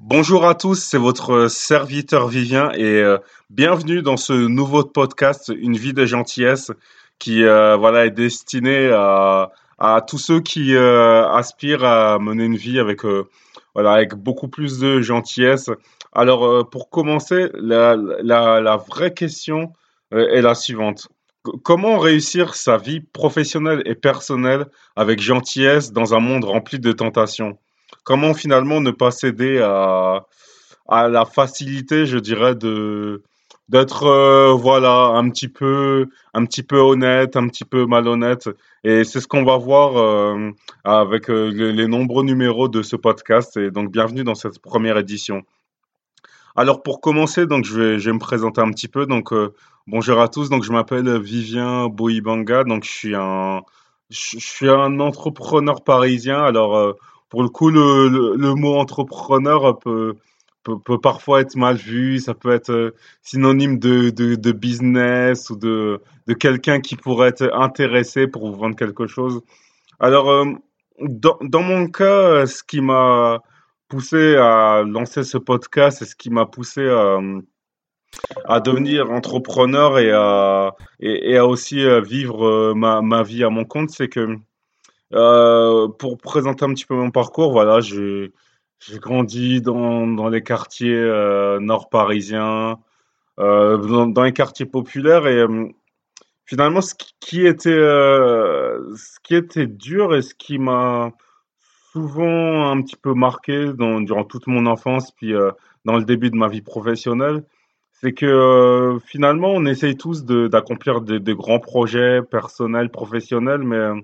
Bonjour à tous, c'est votre serviteur Vivien et euh, bienvenue dans ce nouveau podcast Une vie de gentillesse qui euh, voilà est destiné à, tous ceux qui euh, aspirent à mener une vie avec voilà avec beaucoup plus de gentillesse. Alors pour commencer, la vraie question est la suivante. Comment réussir sa vie professionnelle et personnelle avec gentillesse dans un monde rempli de tentations? Comment finalement ne pas céder à, à la facilité, je dirais, de d'être euh, voilà un petit peu un petit peu honnête, un petit peu malhonnête. Et c'est ce qu'on va voir euh, avec euh, les, nombreux numéros de ce podcast. Et donc bienvenue dans cette première édition. Alors pour commencer, donc je vais, je vais me présenter un petit peu. Donc bonjour à tous. Donc je m'appelle Vivien Boibanga. Donc je suis un je suis un entrepreneur parisien. Alors pour le coup, le, le, mot entrepreneur peut, peut, peut, parfois être mal vu. Ça peut être euh, synonyme de, de, de business ou de, de quelqu'un qui pourrait être intéressé pour vous vendre quelque chose. Alors, euh, dans, dans mon cas, ce qui m'a poussé à lancer ce podcast et ce qui m'a poussé à, à devenir entrepreneur et à, et, et à aussi euh, vivre ma, ma vie à mon compte, c'est que euh, pour présenter un petit peu mon parcours, voilà, j'ai grandi dans, dans les quartiers euh, nord parisiens, euh, dans, les quartiers populaires et finalement ce qui, était ce qui était dur et ce qui m'a souvent un petit peu marqué dans, durant toute mon enfance puis dans le début de ma vie professionnelle, c'est que finalement on essaye tous d'accomplir des, des, grands projets personnels, professionnels, mais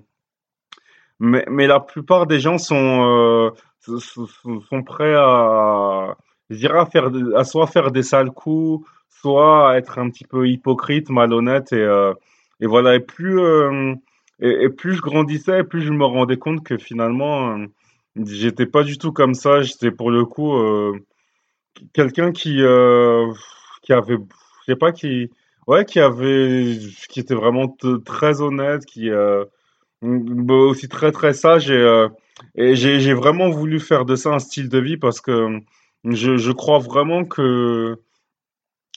mais, mais la plupart des gens sont, euh, sont, prêts à, à, faire, à soit faire des sales coups, soit à être un petit peu hypocrite, malhonnête. Et, euh, et voilà, et plus, euh, et, plus je grandissais, plus je me rendais compte que finalement, j'étais pas du tout comme ça. J'étais pour le coup quelqu'un qui, qui avait, je sais pas, qui, ouais, qui avait, qui était vraiment très honnête, qui, aussi très très sage et, euh, j'ai, vraiment voulu faire de ça un style de vie parce que je, je crois vraiment que,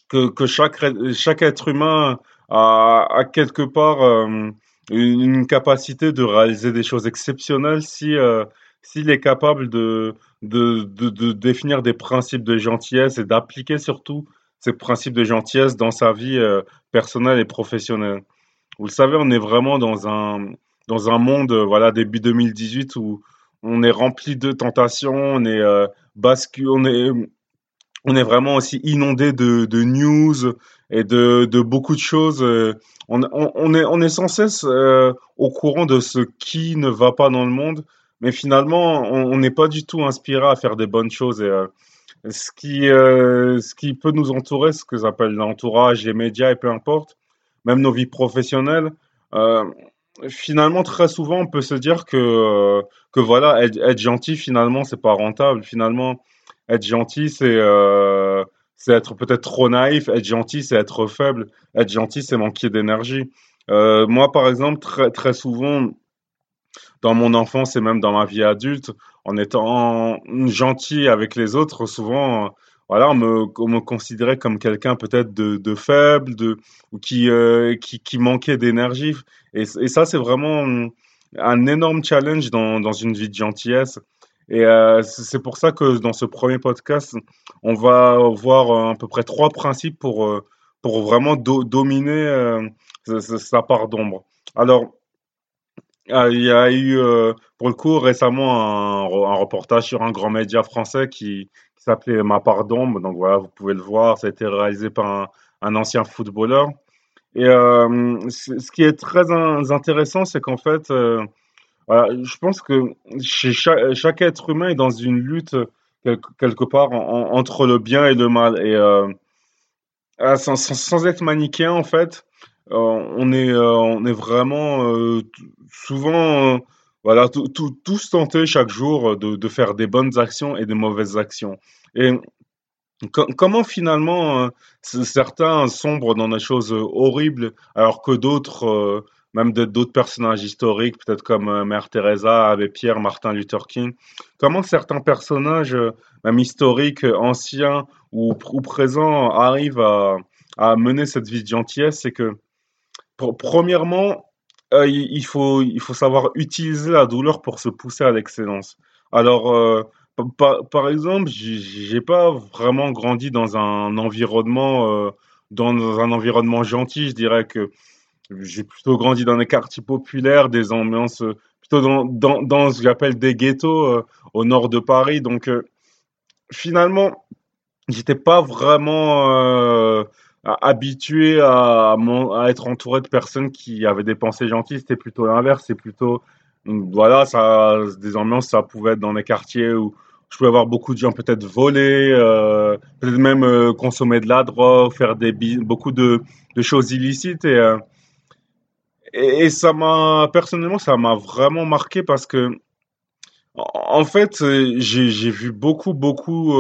que, que chaque, chaque être humain a, a quelque part euh, une, capacité de réaliser des choses exceptionnelles si, euh, s'il est capable de, de, de définir des principes de gentillesse et d'appliquer surtout ces principes de gentillesse dans sa vie personnelle et professionnelle. Vous le savez, on est vraiment dans un, dans un monde, euh, voilà, début 2018 où on est rempli de tentations, on est euh, on est, on est vraiment aussi inondé de, de news et de, de beaucoup de choses. Euh, on, est, on est sans cesse euh, au courant de ce qui ne va pas dans le monde, mais finalement, on n'est pas du tout inspiré à faire des bonnes choses. Et, ce qui, ce qui peut nous entourer, ce que j'appelle l'entourage, les médias et peu importe, même nos vies professionnelles, finalement, très souvent, on peut se dire que, euh, que voilà, être, gentil, finalement, c'est pas rentable. Finalement, être gentil, c'est euh, être peut-être trop naïf. Être gentil, c'est être faible. Être gentil, c'est manquer d'énergie. Euh, moi, par exemple, très, très souvent, dans mon enfance et même dans ma vie adulte, en étant gentil avec les autres, souvent, voilà, on me, me considérait comme quelqu'un peut-être de, de, faible, de ou qui, euh, qui, qui manquait d'énergie. Et, et, ça, c'est vraiment un énorme challenge dans, dans une vie de gentillesse. Et euh, c'est pour ça que dans ce premier podcast, on va voir à peu près trois principes pour, euh, pour vraiment do, dominer euh, sa part d'ombre. Alors, euh, il y a eu, euh, pour le coup, récemment un, un, reportage sur un grand média français qui s'appelait Ma part d'ombre. Donc voilà, vous pouvez le voir, ça a été réalisé par un, ancien footballeur. Et euh, ce qui est très intéressant, c'est qu'en fait, euh, je pense que chez chaque, être humain est dans une lutte quelque, part en, entre le bien et le mal. Et euh, sans, sans, être manichéen, en fait, on est, on est vraiment souvent, voilà, tous tentés chaque jour de, de, faire des bonnes actions et des mauvaises actions. Et comment finalement certains sombrent dans des choses horribles alors que d'autres même d'autres personnages historiques, peut-être comme euh, Mère Teresa, Abbé Pierre, Martin Luther King. Comment certains personnages, euh, même historiques, anciens ou, ou présents, arrivent à, à, mener cette vie de gentillesse? C'est que, premièrement, euh, il, faut, il faut savoir utiliser la douleur pour se pousser à l'excellence. Alors, euh, par, par, exemple, j'ai pas vraiment grandi dans un environnement, euh, dans un environnement gentil. Je dirais que j'ai plutôt grandi dans des quartiers populaires, des ambiances plutôt dans, dans, dans ce que j'appelle des ghettos au nord de Paris. Donc, finalement, j'étais pas vraiment habitué à, être entouré de personnes qui avaient des pensées gentilles. C'était plutôt l'inverse. C'est plutôt, voilà, ça, des ambiances, ça pouvait être dans des quartiers où je pouvais avoir beaucoup de gens peut-être voler, euh, peut-être même euh, consommer de la drogue, faire des beaucoup de, choses illicites. Euh, et, ça m'a, personnellement, ça m'a vraiment marqué parce que, en fait, j'ai vu beaucoup, beaucoup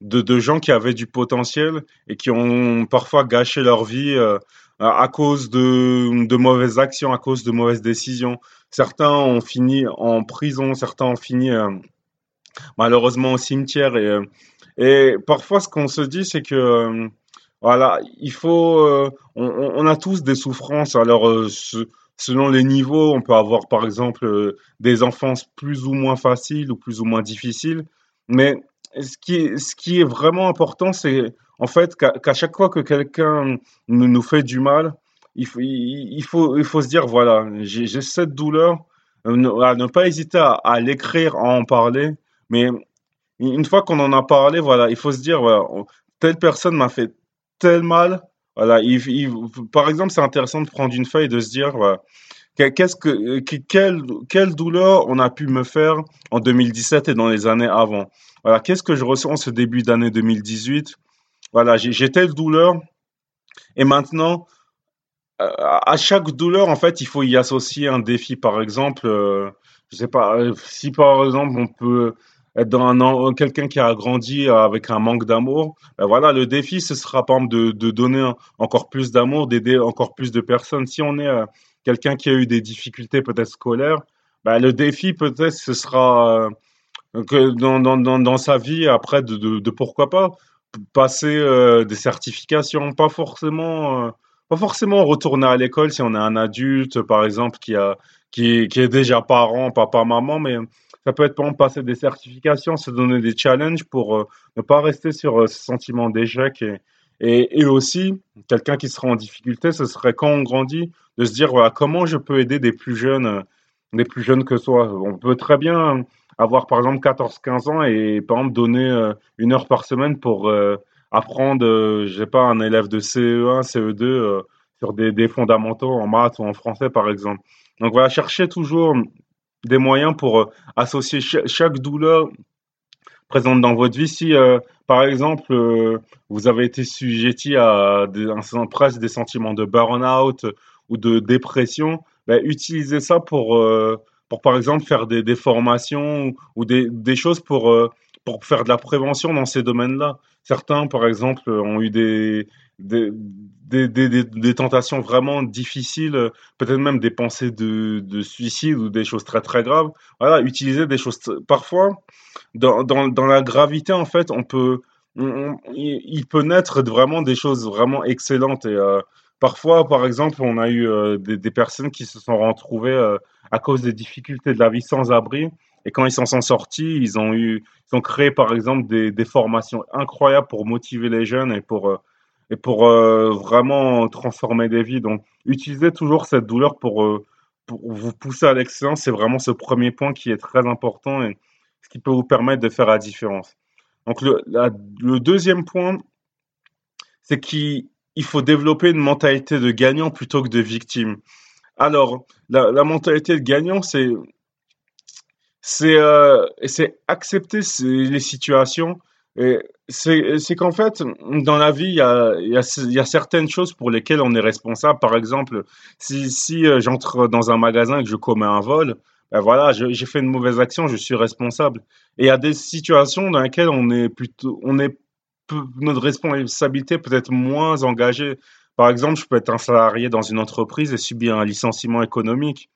de, de, gens qui avaient du potentiel et qui ont parfois gâché leur vie euh, à cause de, mauvaises actions, à cause de mauvaises décisions. Certains ont fini en prison, certains ont fini euh, malheureusement au cimetière. Et, euh, parfois, ce qu'on se dit, c'est que voilà, il faut. On, a tous des souffrances. Alors, selon les niveaux, on peut avoir par exemple des enfances plus ou moins faciles ou plus ou moins difficiles. Mais ce qui est, ce qui est vraiment important, c'est en fait qu'à chaque fois que quelqu'un nous, fait du mal, il faut, il, faut, se dire voilà, j'ai cette douleur, euh, ne, ne pas hésiter à, à l'écrire, à en parler, mais une fois qu'on en a parlé, voilà, il faut se dire voilà, telle personne m'a fait tel mal. Voilà, il, par exemple, c'est intéressant de prendre une feuille et de se dire voilà, qu'est-ce que, quelle, quelle douleur on a pu me faire en 2017 et dans les années avant. Voilà, qu'est-ce que je ressens en ce début d'année 2018 Voilà, j'ai telle douleur et maintenant, euh, à chaque douleur, en fait, il faut y associer un défi. Par exemple, euh, je sais pas, euh, si par exemple on peut être dans un quelqu'un qui a grandi avec un manque d'amour, ben voilà, le défi ce sera par exemple de, donner encore plus d'amour, d'aider encore plus de personnes. Si on est quelqu'un qui a eu des difficultés peut-être scolaires, ben le défi peut-être ce sera que dans, sa vie après de, pourquoi pas passer euh, des certifications, pas forcément, euh, pas forcément retourner à l'école si on est un adulte, par exemple, qui, a, qui est déjà parent, papa, maman, mais ça peut être par exemple passer des certifications, se donner des challenges pour euh, ne pas rester sur ce sentiment d'échec. Et, aussi, quelqu'un qui sera en difficulté, ce serait quand on grandit, de se dire, voilà, comment je peux aider des plus jeunes, des plus jeunes que soi. On peut très bien avoir par exemple 14-15 ans et par exemple donner euh, une heure par semaine pour euh, apprendre, euh, je sais pas, un élève de CE1, CE2 sur des, des, fondamentaux en maths ou en français par exemple. Donc voilà, chercher toujours des moyens pour associer chaque douleur présente dans votre vie. Si, par exemple, vous avez été sujetti à des, presque des sentiments de burn-out ou de dépression, ben, utilisez ça pour pour par exemple faire des, des formations ou, des, des, choses pour, euh, pour faire de la prévention dans ces domaines-là. Certains, par exemple, ont eu des, des, tentations vraiment difficiles, peut-être même des pensées de, de, suicide ou des choses très très graves. Voilà, utiliser des choses. Parfois, dans, dans, dans la gravité, en fait, on peut, il peut naître vraiment des choses vraiment excellentes. Et euh, parfois, par exemple, on a eu euh, des, des, personnes qui se sont retrouvées euh, à cause des difficultés de la vie sans abri. Et quand ils s'en sont sortis, ils ont eu, ils ont créé par exemple des, des formations incroyables pour motiver les jeunes et pour euh, et pour euh, vraiment transformer des vies. Donc, utilisez toujours cette douleur pour euh, pour vous pousser à l'excellence. C'est vraiment ce premier point qui est très important et ce qui peut vous permettre de faire la différence. Donc, le, le deuxième point, c'est qu'il faut développer une mentalité de gagnant plutôt que de victime. Alors, la mentalité de gagnant, c'est c'est euh, c'est accepter les situations. C'est qu'en fait, dans la vie, il y a, y, a, certaines choses pour lesquelles on est responsable. Par exemple, si, si euh, j'entre dans un magasin et que je commets un vol, ben voilà, j'ai fait une mauvaise action, je suis responsable. Et il y a des situations dans lesquelles on est plutôt, on est notre responsabilité peut être moins engagée. Par exemple, je peux être un salarié dans une entreprise et subir un licenciement économique.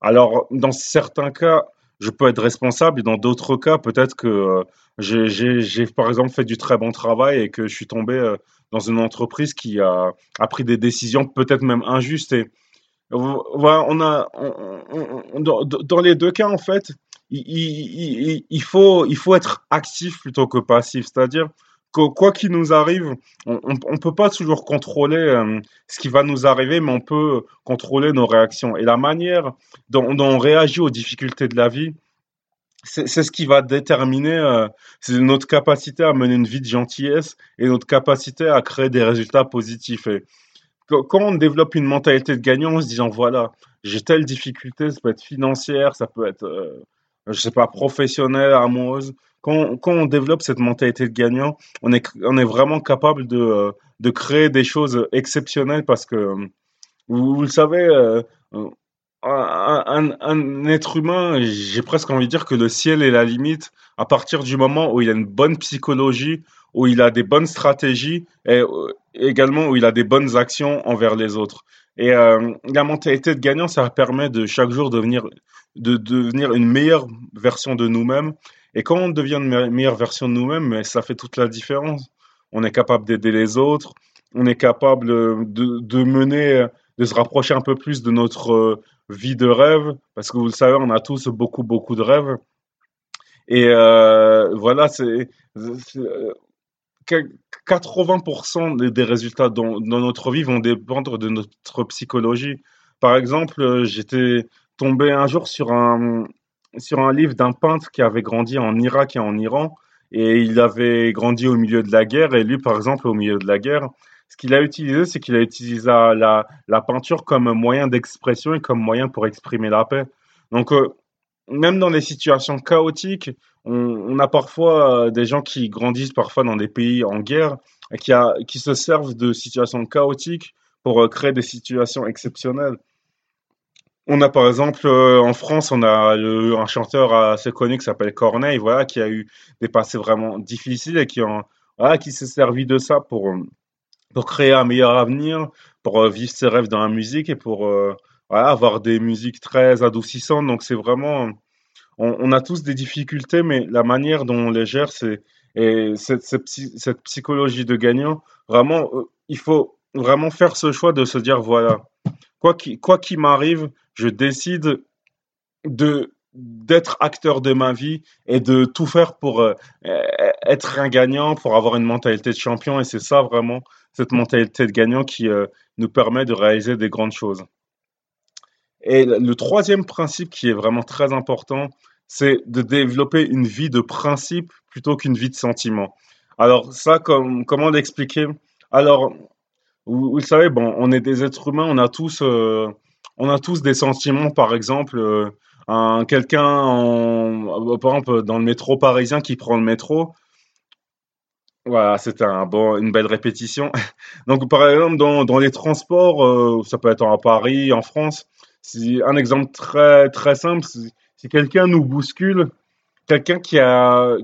Alors, dans certains cas, je peux être responsable dans d'autres cas, peut-être que euh, j'ai, par exemple fait du très bon travail et que je suis tombé euh, dans une entreprise qui a, pris des décisions peut-être même injustes. Et voilà, on a, dans les deux cas, en fait, il, faut, il faut être actif plutôt que passif. C'est-à-dire quoi qu'il nous arrive, on ne peut pas toujours contrôler euh, ce qui va nous arriver, mais on peut contrôler nos réactions. Et la manière dont, on réagit aux difficultés de la vie, c'est ce qui va déterminer euh, notre capacité à mener une vie de gentillesse et notre capacité à créer des résultats positifs. Et quand on développe une mentalité de gagnant en se disant, voilà, j'ai telle difficulté, ça peut être financière, ça peut être... Euh, je sais pas, professionnelle, amoureuse. Quand, on développe cette mentalité de gagnant, on est, on est vraiment capable de, euh, de créer des choses exceptionnelles parce que, vous, le savez, euh, un, un, être humain, j'ai presque envie de dire que le ciel est la limite à partir du moment où il a une bonne psychologie, où il a des bonnes stratégies et euh, également où il a des bonnes actions envers les autres. Et la mentalité de gagnant, ça permet de chaque jour devenir de devenir une meilleure version de nous-mêmes. Et quand on devient une meilleure version de nous-mêmes, ça fait toute la différence. On est capable d'aider les autres, on est capable de, de, mener, de se rapprocher un peu plus de notre euh, vie de rêve, parce que vous le savez, on a tous beaucoup, beaucoup de rêves. Et euh, voilà, c'est 80% des, résultats dans, notre vie vont dépendre de notre psychologie. Par exemple, j'étais tombé un jour sur un, sur un livre d'un peintre qui avait grandi en Irak et en Iran. Et il avait grandi au milieu de la guerre. Et lui, par exemple, au milieu de la guerre, ce qu'il a utilisé, c'est qu'il a utilisé la, peinture comme moyen d'expression et comme moyen pour exprimer la paix. Donc, euh, même dans des situations chaotiques, on, a parfois euh, des gens qui grandissent parfois dans des pays en guerre et qui se servent de situations chaotiques pour euh, créer des situations exceptionnelles. On a par exemple euh, en France, on a un chanteur assez connu qui s'appelle Corneille, voilà, qui a eu des passés vraiment difficiles et qui, qui s'est servi de ça pour, pour créer un meilleur avenir, pour euh, vivre ses rêves dans la musique et pour euh, avoir des musiques très adoucissantes. Donc c'est vraiment, on, a tous des difficultés, mais la manière dont on les gère, c'est et cette, cette, psychologie de gagnant, vraiment, il faut vraiment faire ce choix de se dire voilà, quoi qu'il m'arrive, je décide de d'être acteur de ma vie et de tout faire pour euh, être un gagnant, pour avoir une mentalité de champion. Et c'est ça vraiment, cette mentalité de gagnant qui euh, nous permet de réaliser des grandes choses. Et le troisième principe qui est vraiment très important, c'est de développer une vie de principe plutôt qu'une vie de sentiment. Alors ça, comment l'expliquer? Alors, vous, le savez, bon, on est des êtres humains, on a tous... Euh, on a tous des sentiments, par exemple, euh, un, quelqu'un, euh, par exemple, dans le métro parisien qui prend le métro. Voilà, c'était un bon, une belle répétition. Donc, par exemple, dans, dans les transports, euh, ça peut être à Paris, en France, c'est un exemple très, très simple. Si quelqu'un nous bouscule, quelqu'un qui,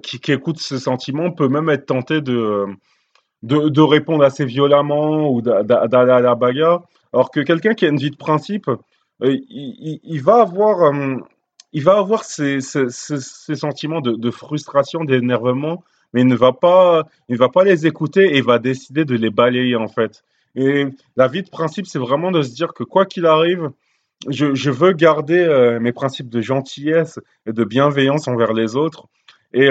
qui, qui, écoute ce sentiment peut même être tenté de, de, de répondre assez violemment ou d'aller à la bagarre. Alors que quelqu'un qui a une vie de principe, euh, il, va avoir, euh, il va avoir ces, sentiments de, frustration, d'énervement, mais il ne va pas, il va pas les écouter et va décider de les balayer en fait. Et la vie de principe, c'est vraiment de se dire que quoi qu'il arrive, je, veux garder euh, mes principes de gentillesse et de bienveillance envers les autres. Et,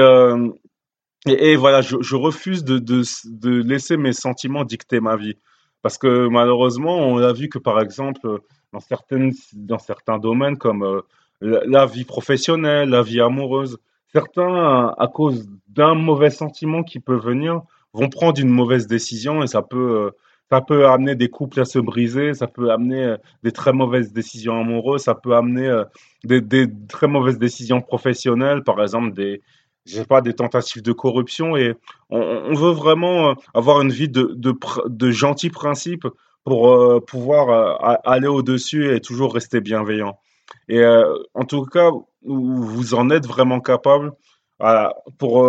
voilà, je, refuse de, laisser mes sentiments dicter ma vie. Parce que malheureusement, on a vu que par exemple, dans, certaines, dans certains domaines comme euh, la, vie professionnelle, la vie amoureuse, certains, à cause d'un mauvais sentiment qui peut venir, vont prendre une mauvaise décision et ça peut, euh, ça peut amener des couples à se briser, ça peut amener euh, des très mauvaises décisions amoureuses, ça peut amener des, des, très mauvaises décisions professionnelles, par exemple des, j'ai pas, des tentatives de corruption et on, veut vraiment euh, avoir une vie de, de, gentils principes pour euh, pouvoir euh, aller au-dessus et toujours rester bienveillant. Et en tout cas, vous en êtes vraiment capable pour,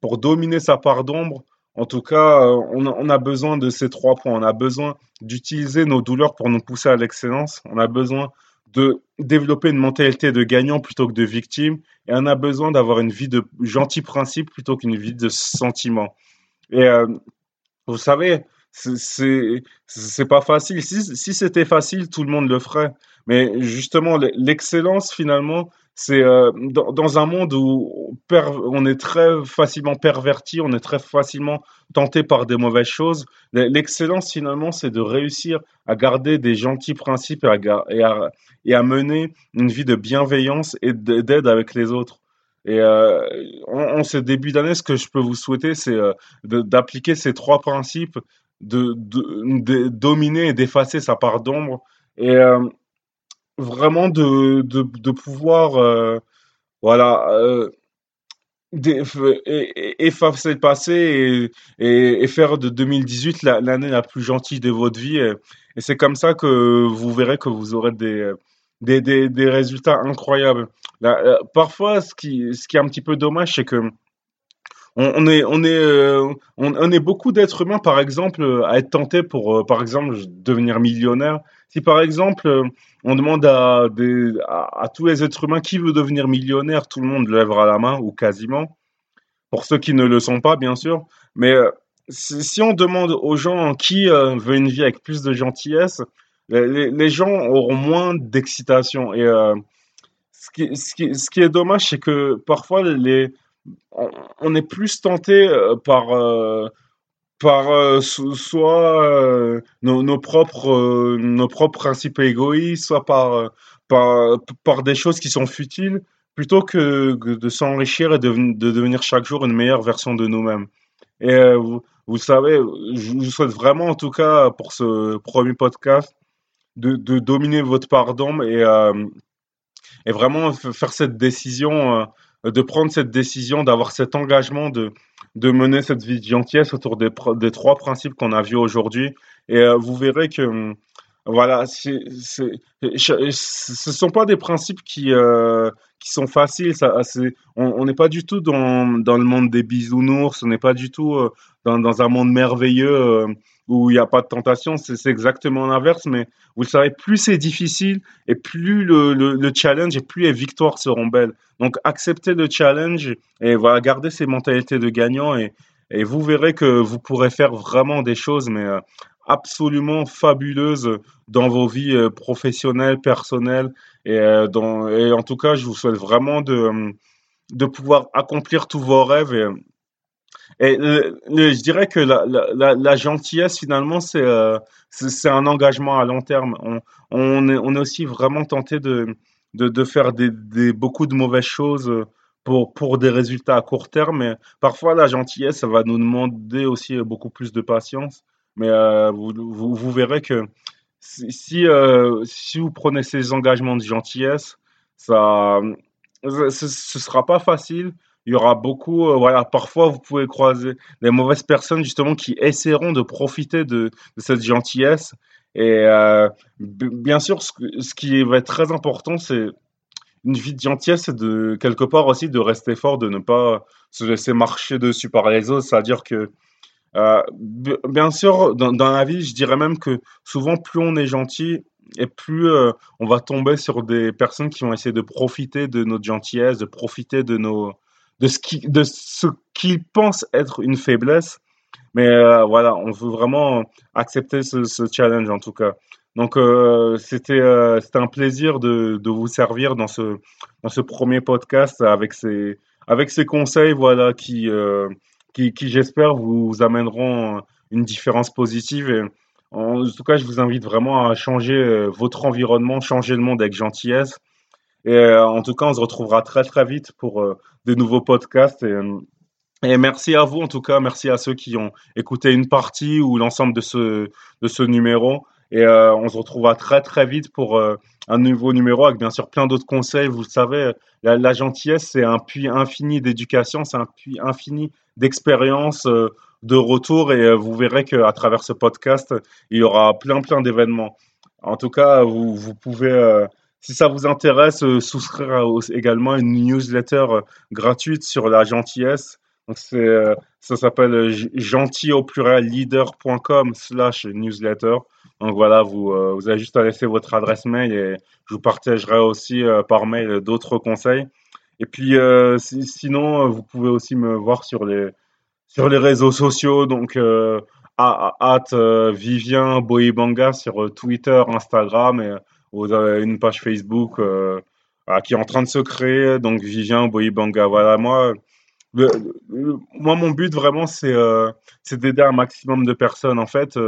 pour dominer sa part d'ombre. en tout cas, on a, besoin de ces trois points. On a besoin d'utiliser nos douleurs pour nous pousser à l'excellence. On a besoin de développer une mentalité de gagnant plutôt que de victime. Et on a besoin d'avoir une vie de gentil principe plutôt qu'une vie de sentiment. Et euh, vous savez, c'est pas facile. Si, si c'était facile, tout le monde le ferait. Mais justement, l'excellence finalement, c'est euh, dans, dans, un monde où on est très facilement perverti, on est très facilement tenté par des mauvaises choses. L'excellence finalement, c'est de réussir à garder des gentils principes et à, et à, et à mener une vie de bienveillance et d'aide avec les autres. Et euh, en, ce début d'année, ce que je peux vous souhaiter, c'est euh, d'appliquer ces trois principes de, de, dominer et d'effacer sa part d'ombre et euh, vraiment de, de, de pouvoir euh, voilà euh, effacer le passé et, et, faire de 2018 l'année la, plus gentille de votre vie et, c'est comme ça que vous verrez que vous aurez des des, des, des résultats incroyables. parfois, ce qui, ce qui est un petit peu dommage, c'est que on, est, on, est, euh, on, est beaucoup d'êtres humains, par exemple, à être tentés pour, euh, par exemple, devenir millionnaire. Si, par exemple, on demande à, des, à, tous les êtres humains qui veut devenir millionnaire, tout le monde lèvera la main, ou quasiment. Pour ceux qui ne le sont pas, bien sûr. Mais euh, si, on demande aux gens qui veut une vie avec plus de gentillesse, les, les gens auront moins d'excitation. Et ce qui, ce, qui, ce qui est dommage, c'est que parfois, les on, est plus tenté euh, par euh, par euh, soit nos, propres nos propres principes égoïstes, soit par, par par des choses qui sont futiles, plutôt que de s'enrichir et de, de, devenir chaque jour une meilleure version de nous-mêmes. Et vous, savez, je souhaite vraiment, en tout cas, pour ce premier podcast, de, dominer votre pardon et, et vraiment faire cette décision de prendre cette décision, d'avoir cet engagement de, de mener cette vie de gentillesse autour des, trois principes qu'on a vus aujourd'hui. Et euh, vous verrez que, hum, voilà, ce sont pas des principes qui, euh, qui sont faciles. Ça, on n'est pas du tout dans, dans le monde des bisounours, on n'est pas du tout euh, dans, dans, un monde merveilleux où il n'y a pas de tentation, c'est exactement l'inverse. Mais vous le savez, plus c'est difficile et plus le, le, challenge et plus les victoires seront belles. Donc acceptez le challenge et voilà, gardez ces mentalités de gagnant et, et vous verrez que vous pourrez faire vraiment des choses, mais euh, absolument fabuleuses dans vos vies euh, professionnelles, personnelles. Et, euh, dans, et en tout cas, je vous souhaite vraiment de, de pouvoir accomplir tous vos rêves. Et, et je dirais que la, gentillesse, finalement, c'est euh, un engagement à long terme. On, on, est, on est aussi vraiment tenté de, de, faire des, des, beaucoup de mauvaises choses pour, pour des résultats à court terme. Mais parfois, la gentillesse, ça va nous demander aussi beaucoup plus de patience. Mais euh, vous, vous, verrez que si, euh, si vous prenez ces engagements de gentillesse, ça, ce ne sera pas facile, il y aura beaucoup, euh, voilà, parfois vous pouvez croiser des mauvaises personnes justement qui essaieront de profiter de, cette gentillesse. Et euh, bien sûr, ce, ce, qui va être très important, c'est une vie de gentillesse, de quelque part aussi de rester fort, de ne pas se laisser marcher dessus par les autres. C'est-à-dire que, euh, bien sûr, dans, la vie, je dirais même que souvent, plus on est gentil, et plus euh, on va tomber sur des personnes qui vont essayer de profiter de notre gentillesse, de profiter de nos, de ce qui, de qu'ils pensent être une faiblesse. Mais euh, voilà, on veut vraiment accepter ce, challenge en tout cas. Donc c'était c'était un plaisir de, de vous servir dans ce dans ce premier podcast avec ces avec ces conseils voilà qui qui, j'espère vous amèneront une différence positive en tout cas je vous invite vraiment à changer euh, votre environnement, changer le monde avec gentillesse et euh, en tout cas, on se retrouvera très très vite pour euh, de nouveaux podcasts. Et, euh, et, merci à vous, en tout cas, merci à ceux qui ont écouté une partie ou l'ensemble de ce, de ce numéro. Et euh, on se retrouvera très très vite pour euh, un nouveau numéro avec bien sûr plein d'autres conseils. Vous le savez, la, gentillesse, c'est un puits infini d'éducation, c'est un puits infini d'expérience, euh, de retour. Et vous verrez qu'à travers ce podcast, il y aura plein plein d'événements. En tout cas, vous, pouvez si ça vous intéresse, souscrire également à une newsletter gratuite sur la gentillesse. C'est, ça s'appelle gentil au pluriel leader.com slash newsletter. Donc voilà, vous, vous avez juste à laisser votre adresse mail et je vous partagerai aussi par mail d'autres conseils. Et puis sinon, vous pouvez aussi me voir sur les sur les réseaux sociaux, donc euh, at, euh, Vivien Boibanga sur euh, Twitter, Instagram, et vous avez une page Facebook qui est en train de se créer, donc Vivien Boibanga. Voilà, moi, moi, mon but vraiment, c'est c'est d'aider un maximum de personnes. En fait,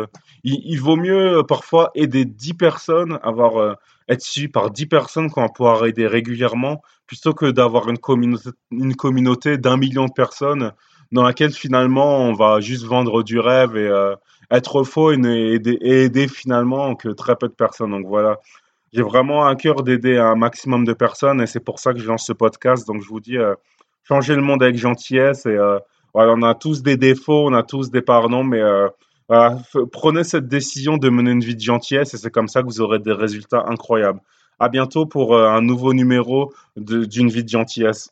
il, vaut mieux parfois aider 10 personnes, avoir être suivi par 10 personnes qu'on va pouvoir aider régulièrement, plutôt que d'avoir une communauté, d'un million de personnes dans laquelle finalement on va juste vendre du rêve et euh, être faux et, aider, finalement que très peu de personnes. Donc voilà, j'ai vraiment un cœur d'aider un maximum de personnes et c'est pour ça que je lance ce podcast. Donc je vous dis, euh, changez le monde avec gentillesse et euh, on a tous des défauts, on a tous des pardons, mais voilà, prenez cette décision de mener une vie de gentillesse et c'est comme ça que vous aurez des résultats incroyables. À bientôt pour un nouveau numéro d'une vie de gentillesse.